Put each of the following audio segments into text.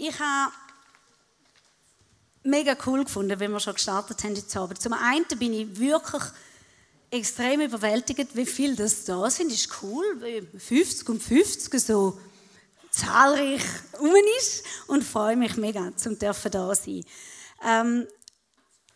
Ich habe mega cool gefunden, wenn wir schon gestartet haben heute Abend. Zum einen bin ich wirklich extrem überwältigt, wie viel das da sind. Ist cool, wie 50 und 50 so zahlreich um ist und freue mich mega, zum dürfen da sein. Ähm,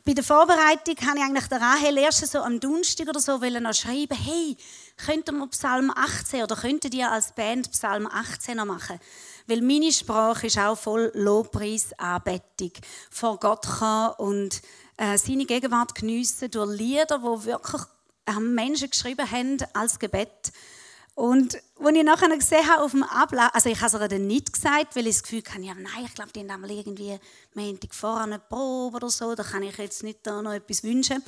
bei der Vorbereitung habe ich eigentlich der Rahel erst so am Donnerstag oder so noch schreiben, hey, könnt ihr Psalm 18 oder könntet ihr als Band Psalm 18 noch machen? Weil meine Sprache ist auch voll Lobpreis, Anbetung vor Gott kann und äh, seine Gegenwart geniessen durch Lieder, die wirklich Menschen geschrieben haben als Gebet. Und als ich nachher gesehen habe auf dem Ablauf, also ich habe es ihr dann nicht gesagt, weil ich das Gefühl hatte, ja, nein, ich glaube, die haben irgendwie Montag vorher eine Probe oder so, da kann ich jetzt nicht da noch etwas wünschen.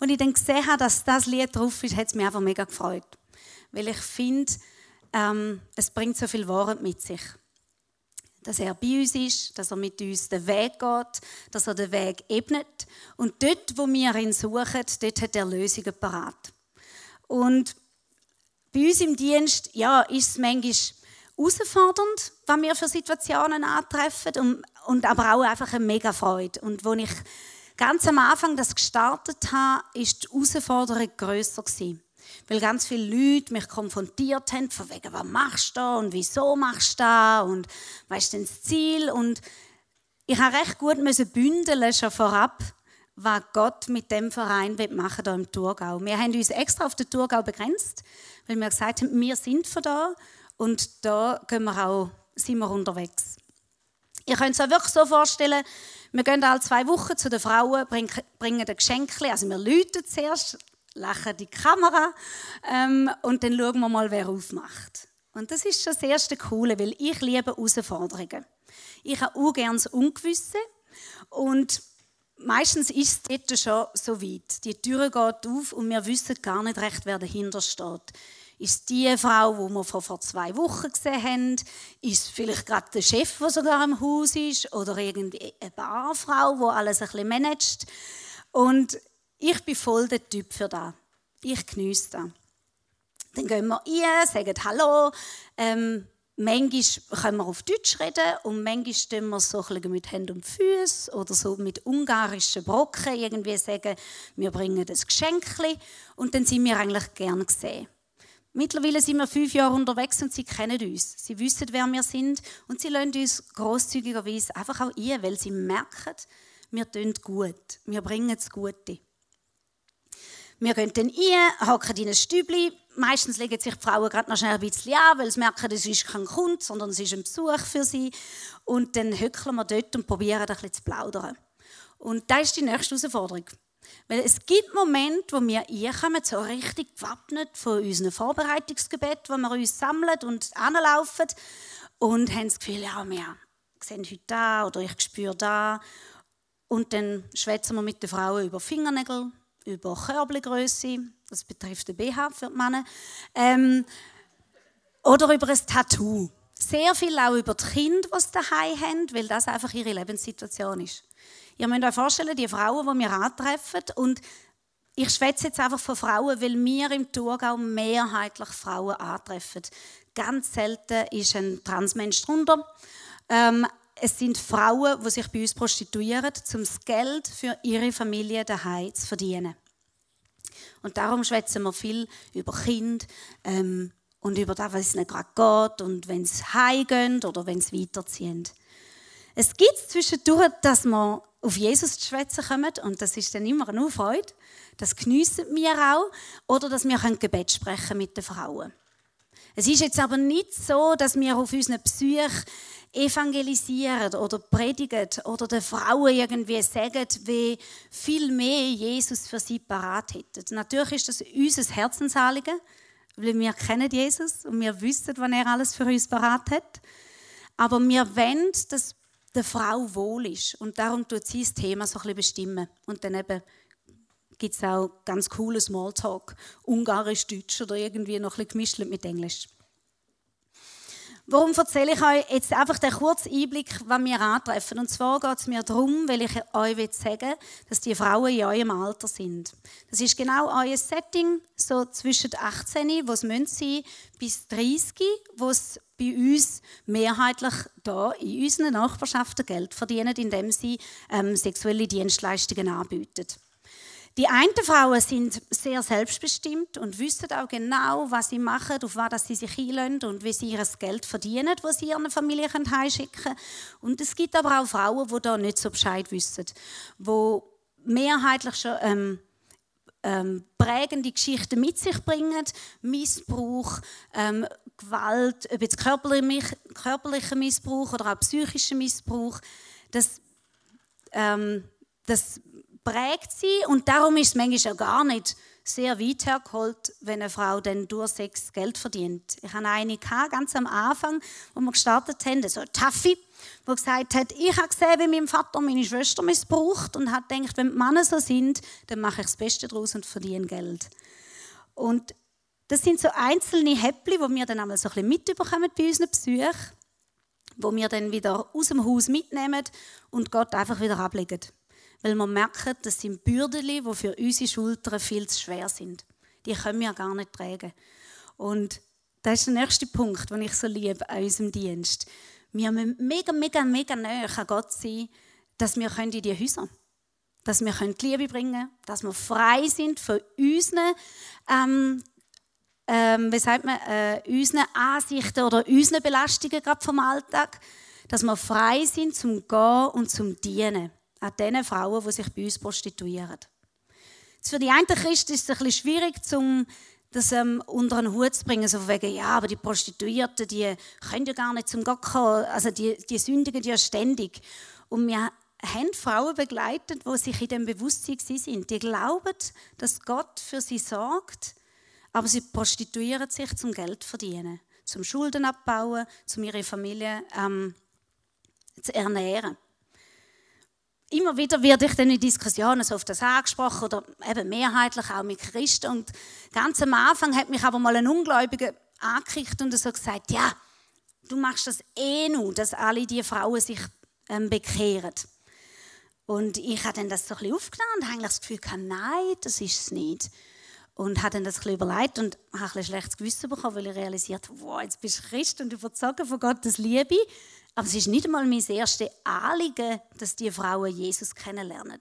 Und ich dann gesehen habe, dass das Lied drauf ist, hat es mich einfach mega gefreut. Weil ich finde, ähm, es bringt so viel Wahrheit mit sich. Dass er bei uns ist, dass er mit uns den Weg geht, dass er den Weg ebnet. Und dort, wo wir ihn suchen, dort hat er Lösungen parat. Und bei uns im Dienst ja, ist es manchmal herausfordernd, was wir für Situationen antreffen und, und aber auch einfach eine mega Freude. Und als ich ganz am Anfang das gestartet habe, ist die Herausforderung grösser gewesen. Weil ganz viele Leute mich konfrontiert haben, von wegen, was machst du da und wieso machst du da und was ist denn das Ziel? Und ich habe recht gut bündeln schon vorab, was Gott mit dem Verein machen hier im Thurgau. Wir haben uns extra auf den Thurgau begrenzt, weil wir gesagt haben, wir sind von da und da gehen wir auch, sind wir unterwegs. Ihr könnt es euch wirklich so vorstellen, wir gehen alle zwei Wochen zu den Frauen, bringen, bringen ein Geschenk, also wir läuten zuerst, lachen die Kamera ähm, und dann schauen wir mal, wer aufmacht. Und das ist schon das erste Coole, weil ich liebe Herausforderungen. Ich habe auch gerne das Ungewisse und meistens ist es dort schon so weit. Die Tür geht auf und wir wissen gar nicht recht, wer dahinter steht. Ist die Frau, die wir vor zwei Wochen gesehen haben? Ist vielleicht gerade der Chef, der sogar im Haus ist? Oder irgendeine Barfrau, die alles ein bisschen managt? Und ich bin voll der Typ für das. Ich genieße das. Dann gehen wir rein, sagen Hallo. Ähm, manchmal können wir auf Deutsch reden und manchmal stehen wir so ein mit Händen und Füßen oder so mit ungarischen Brocken irgendwie sagen, wir bringen das Geschenk und dann sind wir eigentlich gern gesehen. Mittlerweile sind wir fünf Jahre unterwegs und sie kennen uns. Sie wissen, wer wir sind und sie lassen uns großzügigerweise einfach auch ein, weil sie merken, wir tun gut, wir bringen das Gute. Wir gehen dann rein, hocken in ein Stübli. Meistens legen sich die Frauen gerade noch schnell ein bisschen an, weil sie merken, es ist kein Kunde, sondern es ist ein Besuch für sie. Und dann hückeln wir dort und probieren ein bisschen zu plaudern. Und das ist die nächste Herausforderung. Weil es gibt Momente, wo wir reinkommen, so richtig gewappnet von unserem Vorbereitungsgebet, wo wir uns sammeln und anlaufen und haben das Gefühl, ja, wir sehen heute da oder ich spüre da. Und dann schwätzen wir mit den Frauen über Fingernägel, über Körbelgröße, das betrifft den BH für die Männer, ähm, oder über ein Tattoo. Sehr viel auch über die Kinder, die sie daheim haben, weil das einfach ihre Lebenssituation ist. Ihr müsst euch vorstellen, die Frauen, die wir antreffen, und ich schwätze jetzt einfach von Frauen, weil wir im Thurgau mehrheitlich Frauen antreffen. Ganz selten ist ein Transmensch drunter. Ähm, es sind Frauen, die sich bei uns prostituieren, um das Geld für ihre Familie daheim zu verdienen. Und darum schwätzen wir viel über Kind ähm, und über das, was es nicht gerade geht und wenn sie heimgehen oder wenn sie weiterziehen. Es gibt zwischendurch, dass wir auf Jesus zu schwätzen kommen und das ist dann immer eine Freude. Das geniessen wir auch. Oder dass wir Gebet sprechen mit den Frauen. Es ist jetzt aber nicht so, dass wir auf unseren Psyche evangelisieren oder predigen oder den Frauen irgendwie sagen, wie viel mehr Jesus für sie parat hätte. Natürlich ist das unser Herzensanliegen, weil wir kennen Jesus und wir wissen, was er alles für uns parat hat. Aber wir wollen, dass der Frau wohl ist und darum tut sie das Thema so ein bisschen bestimmen. Und dann eben gibt es auch ganz coole Smalltalk, Ungarisch, Deutsch oder irgendwie noch ein bisschen gemischt mit Englisch. Warum erzähle ich euch jetzt einfach den kurzen Einblick, was wir antreffen? Und zwar geht es mir darum, weil ich euch sagen will, dass die Frauen in eurem Alter sind. Das ist genau euer Setting, so zwischen 18, wo es sein müssen, bis 30, wo es bei uns mehrheitlich da in unseren Nachbarschaften Geld verdienen, indem sie ähm, sexuelle Dienstleistungen anbieten. Die einen Frauen sind sehr selbstbestimmt und wissen auch genau, was sie machen, auf was sie sich einlösen und wie sie ihr Geld verdienen, das sie ihren Familie heimschicken können. Und es gibt aber auch Frauen, die da nicht so Bescheid wissen, die mehrheitlich schon ähm, ähm, prägende Geschichten mit sich bringen, Missbrauch, ähm, Gewalt, ob jetzt körperlicher Missbrauch oder auch psychischer Missbrauch, das, ähm, das prägt sie und darum ist es manchmal auch gar nicht sehr weit hergeholt, wenn eine Frau dann durch Sex Geld verdient. Ich hatte eine ganz am Anfang, wo wir gestartet haben, so eine Taffi, die gesagt hat, ich habe gesehen, wie mein Vater meine Schwester missbraucht und hat gedacht, wenn die Männer so sind, dann mache ich das Beste daraus und verdiene Geld. Und das sind so einzelne Häppchen, die wir dann einmal so ein bisschen mitbekommen bei unseren Besuchen, wo wir dann wieder aus dem Haus mitnehmen und Gott einfach wieder ablegen weil wir merken, das sind Bürden, die für unsere Schultern viel zu schwer sind. Die können wir gar nicht tragen. Und das ist der nächste Punkt, den ich so liebe an unserem Dienst. Wir müssen mega, mega, mega näher an Gott sein, dass wir in die Häuser können. Dass wir die Liebe bringen können, dass wir frei sind von unseren, ähm, ähm, wie sagt man, äh, unseren Ansichten oder unseren Belastungen gerade vom Alltag. Dass wir frei sind zum Gehen und zum Dienen an den Frauen, die sich bei uns prostituieren. Jetzt für die einen Christen ist es ein bisschen schwierig, um das ähm, unter einen Hut zu bringen, so wegen, ja, aber die Prostituierten, die können ja gar nicht zum Gott kommen, also die, die sündigen ja ständig. Und wir haben Frauen begleitet, die sich in dem Bewusstsein sind. Die glauben, dass Gott für sie sorgt, aber sie prostituieren sich zum Geld verdienen, zum Schulden abbauen, um ihre Familie ähm, zu ernähren immer wieder werde ich dann in Diskussionen so auf das angesprochen oder eben mehrheitlich auch mit Christen. Und ganz am Anfang hat mich aber mal ein Ungläubiger angekriegt und so gesagt, ja, du machst das eh nur, dass alle die Frauen sich ähm, bekehren. Und ich habe dann das so ein bisschen aufgenommen und habe das Gefühl gehabt, nein, das ist es nicht. Und habe dann das ein bisschen überlegt und habe ein bisschen schlechtes Gewissen bekommen, weil ich realisiert habe, wow, jetzt bist du Christ und überzogen von Gottes Liebe. Aber es ist nicht einmal mein erstes Anliegen, dass die Frauen Jesus kennenlernen.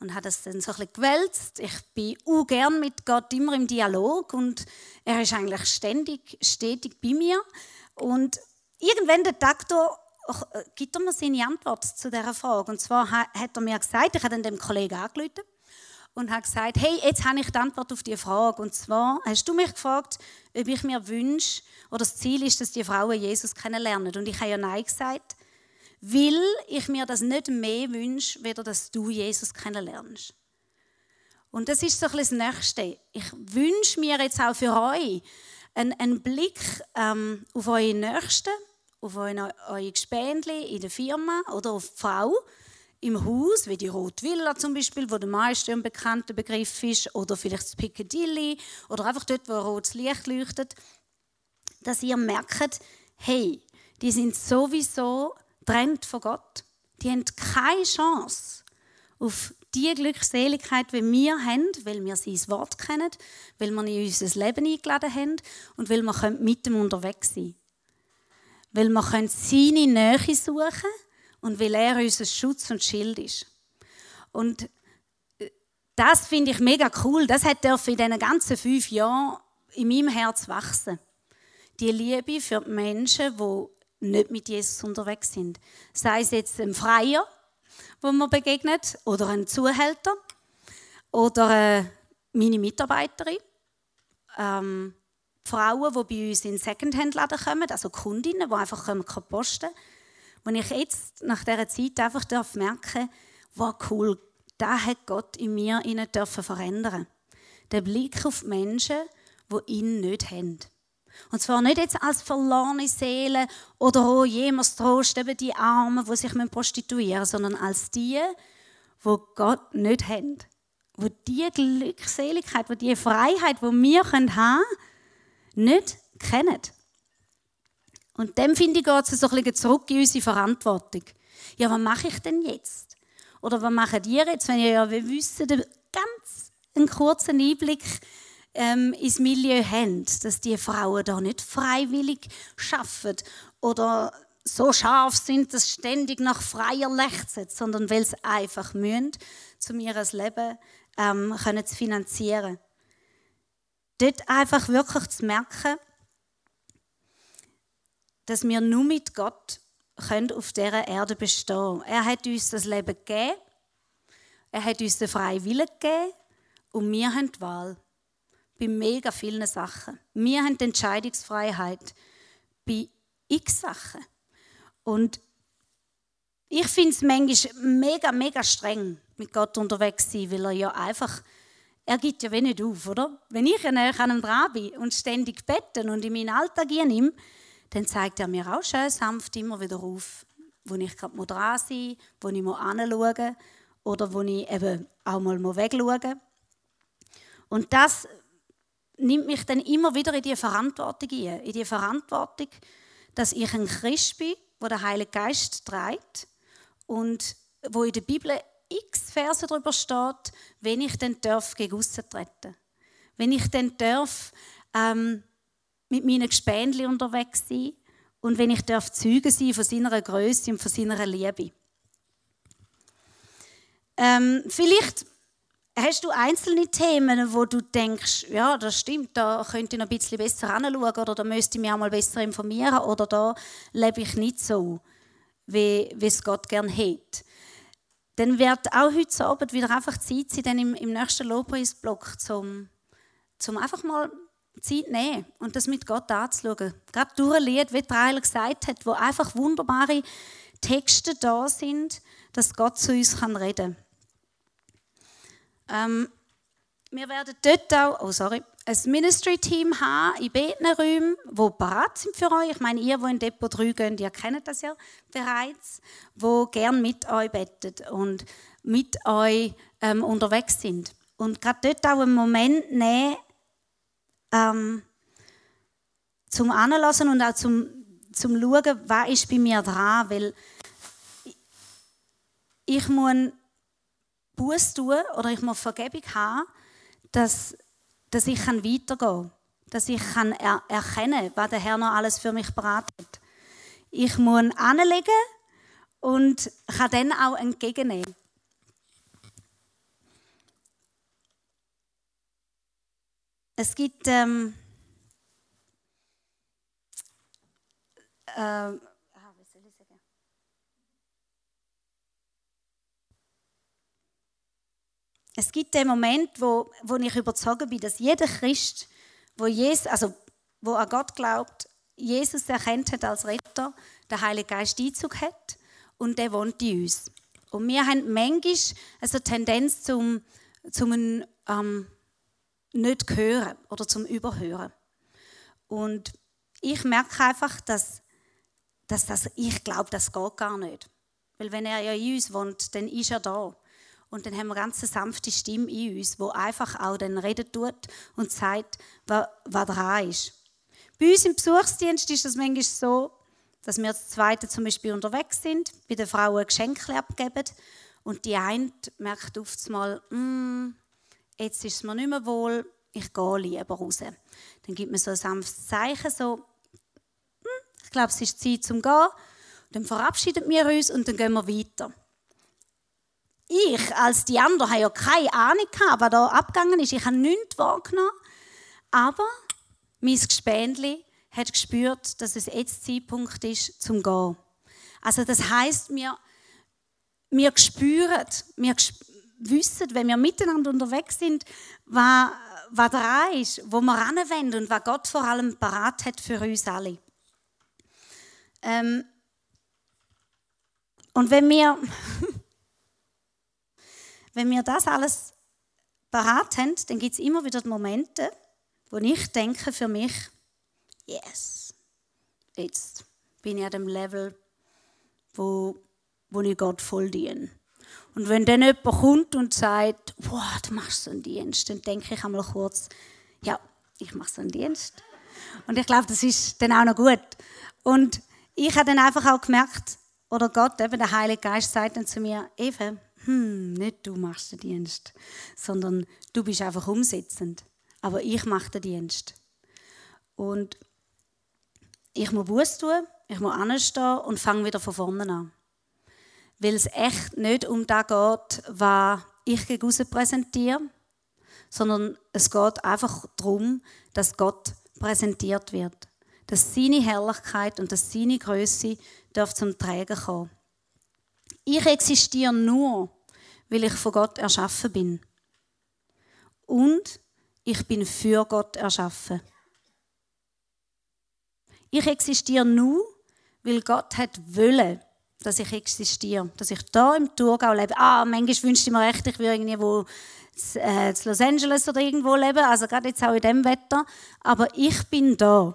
Und hat das dann so ein bisschen gewälzt. Ich bin auch gern mit Gott immer im Dialog und er ist eigentlich ständig, stetig bei mir. Und irgendwann der Doktor äh, gibt er mir seine Antwort zu dieser Frage. Und zwar hat er mir gesagt, ich habe dann dem Kollegen angerufen und habe gesagt, hey, jetzt habe ich die Antwort auf die Frage. Und zwar hast du mich gefragt, ob ich mir wünsche, oder das Ziel ist, dass die Frauen Jesus kennenlernen. Und ich habe ja Nein gesagt, weil ich mir das nicht mehr wünsche, weder dass du Jesus kennenlernst. Und das ist so ein das Nächste. Ich wünsche mir jetzt auch für euch einen, einen Blick ähm, auf eure Nächsten, auf eure, eure Gespendli in der Firma oder auf die Frau im Haus, wie die Rote Villa zum Beispiel, wo der meiste ein bekannter Begriff ist, oder vielleicht das Piccadilly, oder einfach dort, wo ein rotes Licht leuchtet, dass ihr merkt, hey, die sind sowieso trennt von Gott. Die haben keine Chance auf die Glückseligkeit, die wir haben, weil wir sein Wort kennen, weil wir in unser Leben eingeladen haben und weil wir mit ihm unterwegs sein können. Weil wir seine Nähe suchen können und weil er unser Schutz und Schild ist. Und äh, das finde ich mega cool. Das hat in diesen ganzen fünf Jahren in meinem Herz wachsen. Die Liebe für die Menschen, die nicht mit Jesus unterwegs sind. Sei es jetzt ein Freier, wo man begegnet, oder ein Zuhälter, oder äh, meine Mitarbeiterin. Ähm, Frauen, die bei uns in Secondhand-Laden kommen, also Kundinnen, die einfach posten können und ich jetzt nach dieser Zeit einfach darf merken, wow, cool, da hat Gott in mir ihnen dürfen verändern. Der Blick auf Menschen, die ihn nicht haben. Und zwar nicht jetzt als verlorene Seele oder oh, jemals Trost, eben die Armen, die sich prostituieren sondern als die, wo Gott nicht haben. Wo die Glückseligkeit, wo die Freiheit, die wir haben können, nicht kennen. Und dem finde ich, geht es so ein bisschen zurück in unsere Verantwortung. Ja, was mache ich denn jetzt? Oder was machen ihr jetzt, wenn ihr ja wissen, ganz einen kurzen Einblick ähm, ins Milieu haben, dass die Frauen da nicht freiwillig schaffen oder so scharf sind, dass ständig nach freier lechzen, sondern weil sie einfach müssen, um ihr Leben ähm, können zu finanzieren. Dort einfach wirklich zu merken, dass wir nur mit Gott können auf dieser Erde bestehen Er hat uns das Leben gegeben, er hat uns den freien Willen gegeben und wir haben die Wahl bei mega vielen Sachen. Wir haben die Entscheidungsfreiheit bei x Sachen. Und ich finde es manchmal mega, mega streng, mit Gott unterwegs zu sein, weil er ja einfach, er gibt ja wenig auf, oder? Wenn ich an einem dran bin und ständig betten und in meinen Alltag nehme, dann zeigt er mir auch schön sanft immer wieder auf, wo ich gerade dran sein muss, wo ich anschauen oder wo ich eben auch mal wegschauen muss. Und das nimmt mich dann immer wieder in die Verantwortung ein. In die Verantwortung, dass ich ein Christ bin, wo der Heilige Geist trägt und wo in der Bibel x Verse darüber steht, wenn ich dann darf gegen treten. Wenn ich dann darf ähm, mit meinen Gespendli unterwegs sein und wenn ich darf Zeuge sein von seiner Größe und von seiner Liebe. Ähm, vielleicht Hast du einzelne Themen, wo du denkst, ja, das stimmt, da könnte ich noch ein bisschen besser anschauen oder da müsste ich mich auch mal besser informieren oder da lebe ich nicht so, wie, wie es Gott gerne hätte? Dann wird auch heute Abend wieder einfach Zeit sein, dann im, im nächsten Lobpreisblock, zum, zum einfach mal Zeit nehmen und das mit Gott anzuschauen. Gerade durch ein Lied, wie Trailer gesagt hat, wo einfach wunderbare Texte da sind, dass Gott zu uns reden kann. Ähm, wir werden dort auch, oh sorry, ein Ministry-Team haben in Betnerräumen, die bereit sind für euch. Ich meine, ihr, die in Depot 3 gehen, ihr kennt das ja bereits, wo gern mit euch bettet und mit euch ähm, unterwegs sind. Und gerade dort auch einen Moment nehmen, ähm, zum Anlassen und auch zum, zum Schauen, was ist bei mir dran, weil ich, muss Buß tun oder ich muss Vergebung haben, dass, dass ich weitergehen kann. Dass ich kann er erkennen was der Herr noch alles für mich bereit hat. Ich muss anlegen und kann dann auch entgegennehmen. Es gibt ähm, äh, Es gibt den Moment, wo, wo ich überzeugt bin, dass jeder Christ, wo, Jesus, also, wo an Gott glaubt, Jesus erkennt hat als Retter, der Heilige Geist Einzug hat und der wohnt in uns. Und wir haben manchmal eine Tendenz zum, zum ähm, nicht hören oder zum Überhören. Und ich merke einfach, dass, dass das, ich glaube, das geht gar nicht. Weil wenn er ja in uns wohnt, dann ist er da. Und dann haben wir eine ganz sanfte Stimme in uns, wo einfach auch dann reden tut und sagt, was, was dran ist. Bei uns im Besuchsdienst ist es manchmal so, dass wir das Zweite zum Beispiel unterwegs sind, bei den Frauen Geschenke abgeben und die eine merkt oft mal, mm, jetzt ist es mir nicht mehr wohl, ich gehe lieber raus. Dann gibt man so ein sanftes Zeichen, so, mm, ich glaube, es ist Zeit zum Gehen. Dann verabschieden wir uns und dann gehen wir weiter ich als die anderen habe ja keine Ahnung gehabt, was da abgegangen ist. Ich habe nichts wahrgenommen. Aber mein Gespendli hat gespürt, dass es jetzt Zeitpunkt ist, zum Gehen. Also das heißt, wir, wir spüren, wir wissen, wenn wir miteinander unterwegs sind, was, was dran ist, wo wir ranwenden und was Gott vor allem parat hat für uns alle. Ähm, und wenn wir wenn wir das alles parat haben, dann gibt es immer wieder Momente, wo ich denke für mich, yes, jetzt bin ich an dem Level, wo, wo ich Gott voll diene. Und wenn dann jemand kommt und sagt, wow, du machst so einen Dienst, dann denke ich einmal kurz, ja, ich mache so einen Dienst. Und ich glaube, das ist dann auch noch gut. Und ich habe dann einfach auch gemerkt, oder Gott, eben der Heilige Geist sagt dann zu mir, Eva, hm, nicht du machst den Dienst, sondern du bist einfach umsetzend. Aber ich mache den Dienst. Und ich muss Buß tun, ich muss anstehen und fange wieder von vorne an. Weil es echt nicht um das geht, was ich gegen präsentiere, sondern es geht einfach darum, dass Gott präsentiert wird. Dass seine Herrlichkeit und dass seine Größe zum Tragen kommen. Ich existiere nur, weil ich von Gott erschaffen bin. Und ich bin für Gott erschaffen. Ich existiere nur, weil Gott hat wollen, dass ich existiere, dass ich da im Thurgau lebe. Ah, manchmal wünschte ich mir echt, ich würde irgendwo äh, in Los Angeles oder irgendwo leben, also gerade jetzt auch in dem Wetter. Aber ich bin da.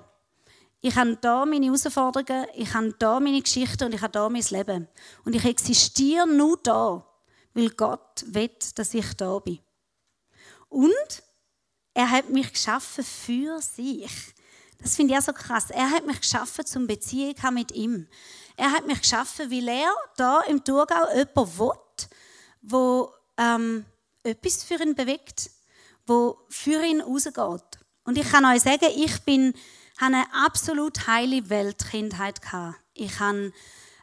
Ich habe da meine Herausforderungen, ich habe da meine Geschichte und ich habe da mein Leben. Und ich existiere nur da, weil Gott will, dass ich da bin. Und er hat mich geschaffen für sich. Das finde ich auch so krass. Er hat mich geschaffen zum Beziehung mit ihm. Er hat mich geschaffen, weil er da im Thurgau jemanden will, wo ähm, etwas für ihn bewegt, wo für ihn rausgeht. Und ich kann euch sagen, ich bin, habe eine absolut heile Weltkindheit gehabt. Ich habe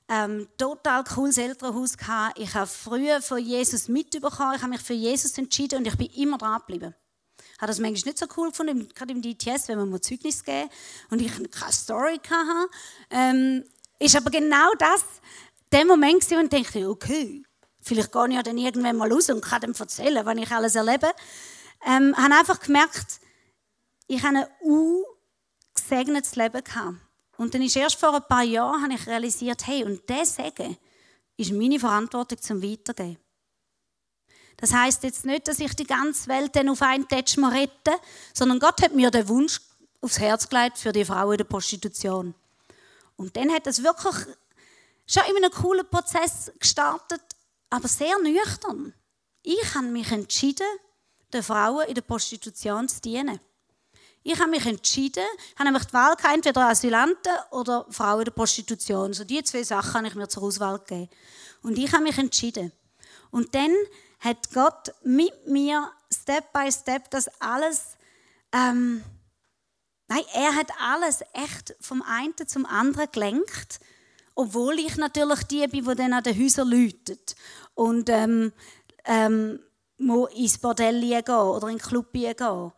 ähm, total cooles Elternhaus gehabt. Ich habe früher von Jesus mitbekommen. Ich habe mich für Jesus entschieden und ich bin immer dran geblieben. Ich habe das manchmal nicht so cool gefunden, gerade im DTS, wenn man mal Zeugnis geben und ich keine Story hatte. Ähm, ist aber genau das der Moment und ich dachte, okay, vielleicht gehe ich ja dann irgendwann mal raus und kann dem erzählen, was ich alles erlebe. Ähm, habe einfach gemerkt, ich habe ein ungesegnetes Leben gehabt. Und dann ist erst vor ein paar Jahren habe ich realisiert, hey, und der Segen ist meine Verantwortung zum Weitergeben. Das heißt jetzt nicht, dass ich die ganze Welt dann auf einen mal rette, sondern Gott hat mir den Wunsch aufs Herz gelegt für die Frau in der Prostitution. Und dann hat es wirklich schon in einem coolen Prozess gestartet, aber sehr nüchtern. Ich habe mich entschieden, den Frauen in der Prostitution zu dienen. Ich habe mich entschieden, habe nämlich die Wahl gehabt, entweder Asylanten oder Frauen in der Prostitution. So die zwei Sachen habe ich mir zur Auswahl gegeben. Und ich habe mich entschieden. Und dann hat Gott mit mir Step by Step das alles ähm, Nein, er hat alles echt vom einen zum anderen gelenkt, obwohl ich natürlich die bin, die dann an den Häusern läutet und ähm, ähm, ins Bordell gehen oder in den Club gehen.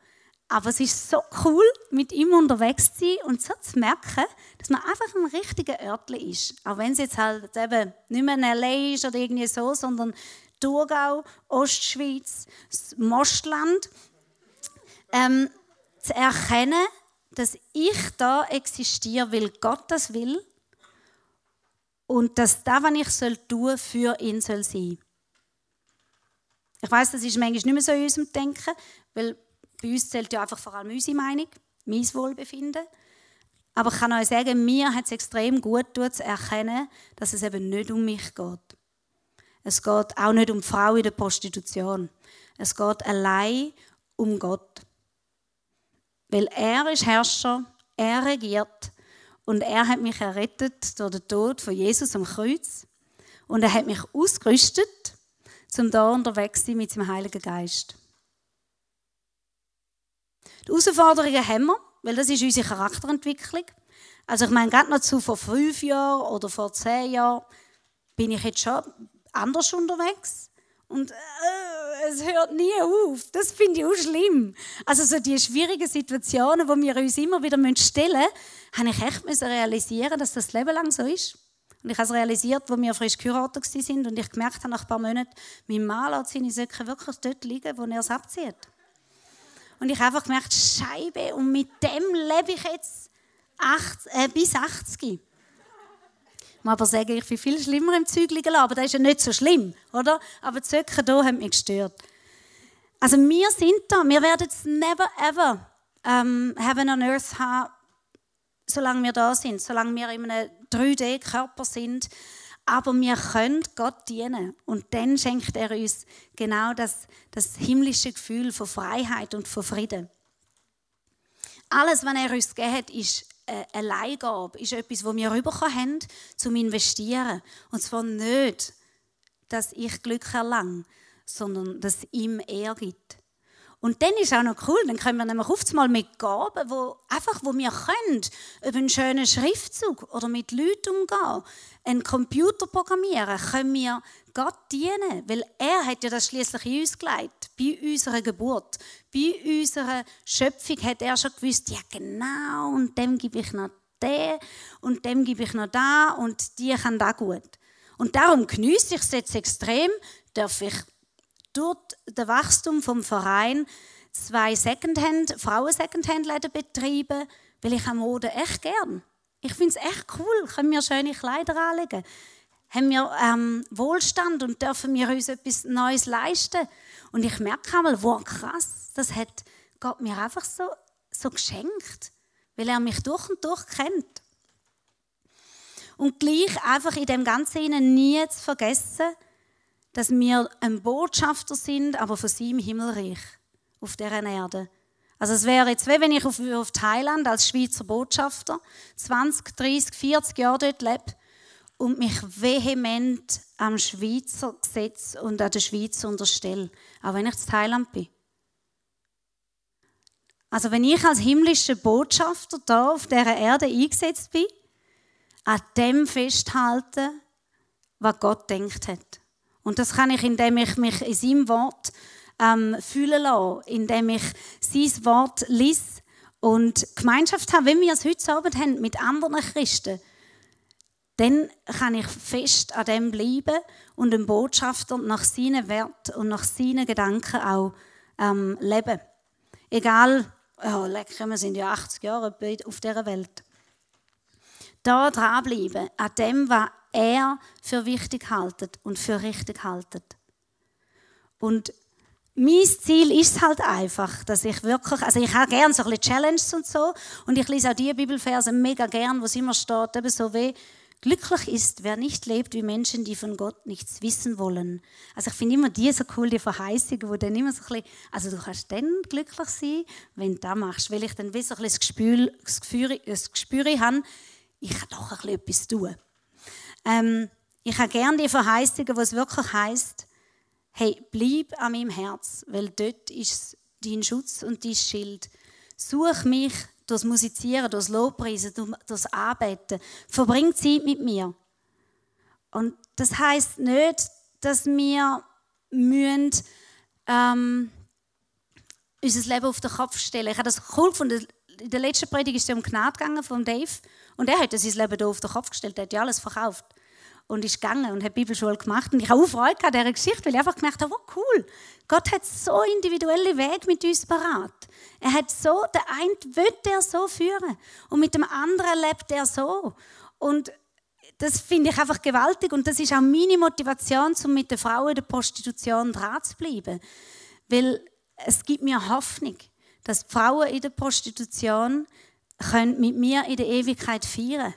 Aber es ist so cool, mit ihm unterwegs zu sein und so zu merken, dass man einfach ein richtiger Örtli ist. Auch wenn es jetzt halt eben nicht mehr in L.A. ist oder irgendwie so, sondern Thurgau, Ostschweiz, Mostland. Ähm, zu erkennen, dass ich da existiere, weil Gott das will und dass das, was ich soll tun für ihn soll sein. Ich weiß, das ist manchmal nicht mehr so in unserem Denken, weil bei uns zählt ja einfach vor allem unsere Meinung, mein Wohlbefinden. Aber ich kann euch sagen, mir hat es extrem gut getan, zu erkennen, dass es eben nicht um mich geht. Es geht auch nicht um die Frau in der Prostitution. Es geht allein um Gott. Weil er ist Herrscher, er regiert und er hat mich errettet durch den Tod von Jesus am Kreuz. Und er hat mich ausgerüstet, zum da unterwegs zu sein mit seinem Heiligen Geist. Die Herausforderungen haben wir, weil das ist unsere Charakterentwicklung. Also ich meine, gerade noch zu vor fünf Jahren oder vor zehn Jahren bin ich jetzt schon anders unterwegs. Und äh, es hört nie auf. Das finde ich auch schlimm. Also so die schwierigen Situationen, wo wir uns immer wieder stellen müssen, habe ich echt realisieren, dass das Leben lang so ist. Und ich habe es realisiert, als wir frisch geheiratet sind und ich gemerkt habe nach ein paar Monaten, mein Mann lässt seine Söcke wirklich dort liegen, wo er es abzieht. Und ich habe einfach gemerkt, Scheibe, und mit dem lebe ich jetzt 80, äh, bis 80 muss aber sagen, ich bin viel schlimmer im Zügeln aber das ist ja nicht so schlimm, oder? Aber die Zöcke hier haben mich gestört. Also wir sind da, wir werden es never ever ähm, Heaven on Earth haben, solange wir da sind, solange wir in einem 3D-Körper sind. Aber wir können Gott dienen. Und dann schenkt er uns genau das, das himmlische Gefühl von Freiheit und von Frieden. Alles, was er uns gegeben hat, ist eine Leihgabe, ist etwas, das wir bekommen haben, zum Investieren. Und zwar nicht, dass ich Glück erlange, sondern dass ihm er gibt. Und dann ist auch noch cool, dann können wir nämlich oft mal mit Gaben, wo einfach, wo wir können, über einen schönen Schriftzug oder mit Leuten umgehen, einen Computer programmieren, können wir Gott dienen, weil er hat ja das schließlich in uns gelegt, bei unserer Geburt, bei unserer Schöpfung hat er schon gewusst, ja genau, und dem gebe ich noch den und dem gebe ich noch da und die kann da gut. Und darum genieße ich es jetzt extrem, darf ich durch das Wachstum vom Verein zwei Secondhand, Frauen-Secondhand-Läden betreiben, weil ich am Mode echt gern. Ich finde es echt cool, können wir schöne Kleider anlegen, haben wir ähm, Wohlstand und dürfen wir uns etwas Neues leisten. Und ich merke einmal, wow, krass, das hat Gott mir einfach so, so geschenkt, weil er mich durch und durch kennt. Und gleich einfach in dem Ganzen nie zu vergessen, dass wir ein Botschafter sind, aber von seinem Himmelreich auf dieser Erde. Also es wäre jetzt, wie wenn ich auf, auf Thailand als Schweizer Botschafter 20, 30, 40 Jahre dort lebe und mich vehement am Schweizer Gesetz und an der Schweiz unterstelle, auch wenn ich in Thailand bin. Also wenn ich als himmlischer Botschafter da auf dieser Erde eingesetzt bin, an dem festhalten, was Gott denkt hat. Und das kann ich, indem ich mich in seinem Wort ähm, fühlen lasse, indem ich sein Wort lese und Gemeinschaft habe, wie wir es heute Abend haben mit anderen Christen. Dann kann ich fest an dem bleiben und den Botschafter nach seinen Wert und nach seinen Gedanken auch ähm, leben. Egal, oh, lecker, wir sind ja 80 Jahre auf dieser Welt. Da dranbleiben, an dem, was er für wichtig haltet und für richtig haltet. Und mein Ziel ist halt einfach, dass ich wirklich, also ich habe gerne so ein bisschen Challenges und so und ich lese auch die Bibelverse mega gern, wo es immer steht, eben so wie Glücklich ist, wer nicht lebt wie Menschen, die von Gott nichts wissen wollen. Also ich finde immer die so cool, die Verheißungen, wo dann immer so ein bisschen, also du kannst dann glücklich sein, wenn du das machst, weil ich dann wie so ein bisschen das Gespür, das Gespür, das Gespür habe, ich kann doch ein bisschen etwas tun. Ähm, ich habe gerne die Verheißungen, wo es wirklich heißt, hey, bleib an meinem Herz, weil dort ist dein Schutz und dein Schild. Such mich durchs Musizieren, durchs Lobpreisen, durchs Arbeiten. Verbring Zeit mit mir. Und das heißt nicht, dass wir müssen, ähm, unser Leben auf den Kopf stellen. Ich habe das cool gefunden. In der letzten Predigt ist es um Gnade gegangen von Dave. Und er hat sein Leben hier auf den Kopf gestellt. Er hat ja alles verkauft. Und ist gegangen und hat Bibelschule gemacht. Und ich habe auch Freude an dieser Geschichte, weil ich einfach gemerkt habe, oh cool. Gott hat so individuelle Wege mit uns parat. Er hat so, der eine will er so führen. Und mit dem anderen lebt er so. Und das finde ich einfach gewaltig. Und das ist auch meine Motivation, um mit den Frauen in der Prostitution dran zu bleiben. Weil es gibt mir Hoffnung, dass die Frauen in der Prostitution können mit mir in der Ewigkeit feiern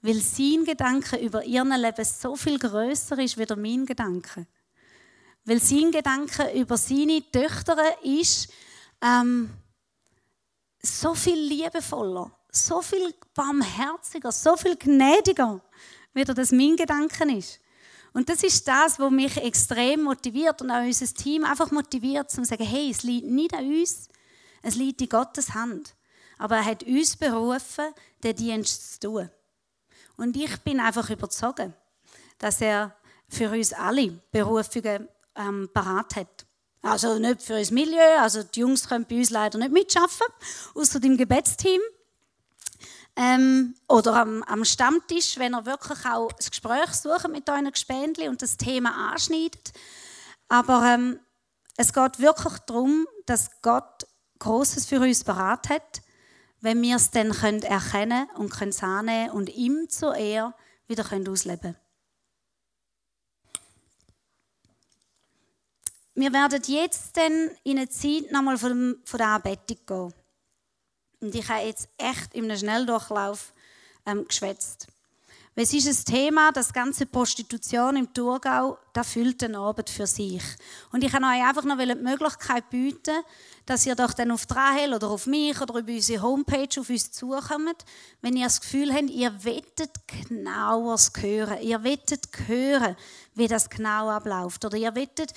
weil sein Gedanke über ihr Leben so viel größer ist wie mein Gedanke. Weil sein Gedanke über seine Töchter ist ähm, so viel liebevoller, so viel barmherziger, so viel gnädiger, wie das mein Gedanke ist. Und das ist das, was mich extrem motiviert und auch unser Team einfach motiviert, zu sagen, hey, es liegt nicht an uns, es liegt in Gottes Hand. Aber er hat uns berufen, den Dienst zu tun. Und ich bin einfach überzeugt, dass er für uns alle Berufungen ähm, parat hat. Also nicht für unser Milieu, also die Jungs können bei uns leider nicht mitschaffen, außer dem Gebetsteam. Ähm, oder am, am, Stammtisch, wenn er wirklich auch das Gespräch sucht mit euren Gespendli und das Thema anschneidet. Aber ähm, es geht wirklich darum, dass Gott Großes für uns parat hat, wenn wir es dann können erkennen und können annehmen und ihm zur Ehre wieder können ausleben können. Wir werden jetzt dann in eine Zeit nochmal von, von der Anbetung gehen. Und ich habe jetzt echt in einem Schnelldurchlauf ähm, geschwätzt. Es ist ein Thema, das ganze Prostitution im Thurgau, das füllt den Abend für sich. Und ich kann euch einfach noch die Möglichkeit bieten, dass ihr doch dann auf Rahel oder auf mich oder über unsere Homepage auf uns zukommt, wenn ihr das Gefühl habt, ihr wettet genaueres hören. Ihr wettet hören, wie das genau abläuft. Oder ihr wettet,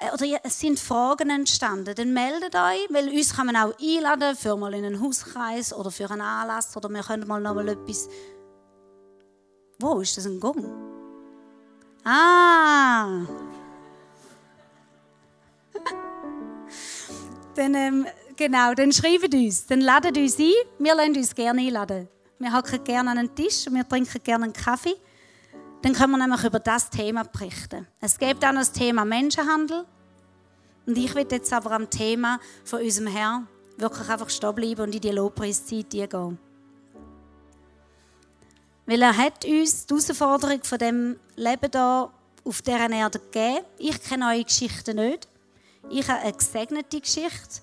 äh, oder es sind Fragen entstanden, dann meldet euch, weil uns kann man auch einladen für mal in einen Hauskreis oder für einen Anlass oder wir können mal noch mal etwas wo ist das ein Gong? Ah! dann, ähm, genau, dann schreibt uns, dann ladet uns ein. Wir lassen uns gerne einladen. Wir hocken gerne an einen Tisch und wir trinken gerne einen Kaffee. Dann können wir nämlich über das Thema berichten. Es gibt auch noch das Thema Menschenhandel. Und ich will jetzt aber am Thema von unserem Herrn wirklich einfach stehen bleiben und in die Lobpreiszeit gehen. Weil er hat uns die Herausforderung von dem Leben hier auf dieser Erde gegeben. Ich kenne eure Geschichte nicht. Ich habe eine gesegnete Geschichte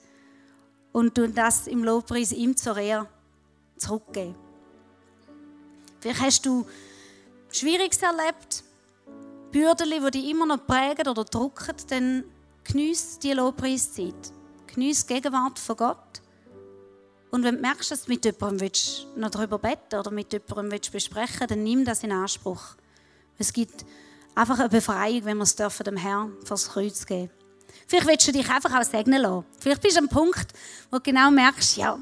und tun das im Lobpreis ihm zur Ehre zurückgeben. Vielleicht hast du Schwieriges erlebt, Bürden, die dich immer noch prägen oder drücken, dann geniesse die Lobpreiszeit. Geniesse die Gegenwart von Gott. Und wenn du merkst, dass du mit jemandem noch darüber beten oder mit jemandem besprechen willst, dann nimm das in Anspruch. Es gibt einfach eine Befreiung, wenn wir es dem Herrn vors Kreuz geben. Vielleicht willst du dich einfach auch segnen lassen. Vielleicht bist du am Punkt, wo du genau merkst, ja,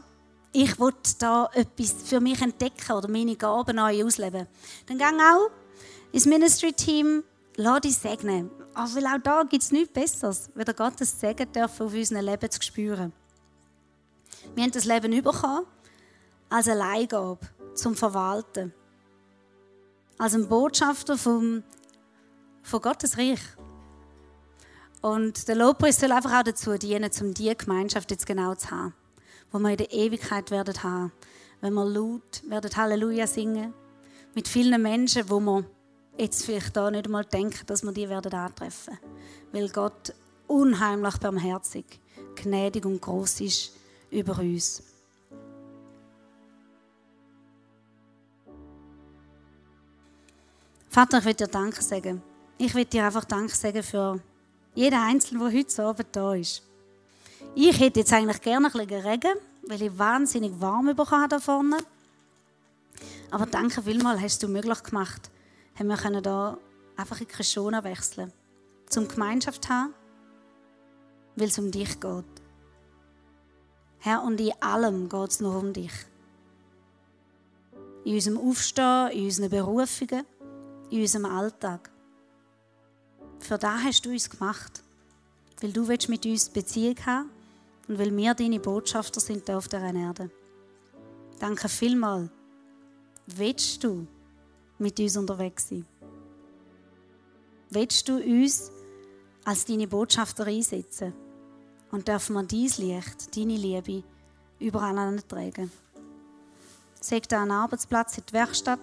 ich will da etwas für mich entdecken oder meine Gaben neu ausleben. Dann geh auch ins Ministry-Team, lass dich segnen. Aber weil auch da gibt es nichts Besseres, wieder Gottes Segen dürfen auf unserem Leben zu spüren. Wir haben das Leben bekommen als eine Leihgabe zum Verwalten. Als ein Botschafter vom, von Gottes Reich. Und der Lobpreis soll einfach auch dazu dienen, um diese Gemeinschaft jetzt genau zu haben, wo wir in der Ewigkeit werden haben, wenn wir laut werden Halleluja singen, mit vielen Menschen, wo wir jetzt vielleicht da nicht einmal denken, dass wir die werden antreffen, weil Gott unheimlich barmherzig, gnädig und groß ist über uns. Vater, ich will dir Danke sagen. Ich will dir einfach Danke sagen für jeden Einzelnen, der heute Abend da ist. Ich hätte jetzt eigentlich gerne ein bisschen Regen, weil ich wahnsinnig warm bekommen habe da vorne. Aber danke vielmals, hast du möglich gemacht, haben wir können da einfach in Krishona wechseln, zum Gemeinschaft haben, weil es um dich geht. Herr, und in allem geht es nur um dich. In unserem Aufstehen, in unseren Berufungen, in unserem Alltag. Für das hast du uns gemacht. Weil du willst mit uns Beziehung haben und weil wir deine Botschafter sind auf der Erde. Danke vielmals. Willst du mit uns unterwegs sein? Willst du uns als deine Botschafter einsetzen? Und dürfen wir dein Licht, deine Liebe überall antragen. Sag das an Arbeitsplatz, in der Werkstatt,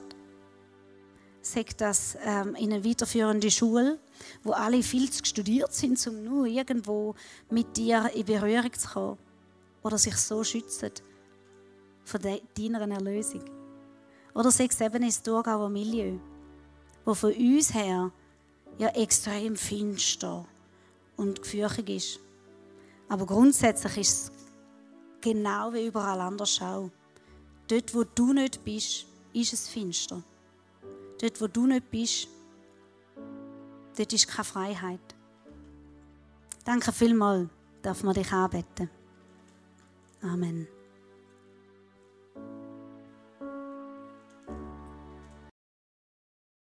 sag das ähm, in eine weiterführende Schule, wo alle viel zu studiert sind, um nur irgendwo mit dir in Berührung zu kommen oder sich so schützen von deiner Erlösung. Oder sag es eben ins Thurgauer Milieu, wo von uns her ja extrem finster und gefürchtig ist. Aber grundsätzlich ist es genau wie überall anders auch. Dort, wo du nicht bist, ist es finster. Dort, wo du nicht bist, dort ist keine Freiheit. Danke vielmals, darf man dich anbeten. Amen.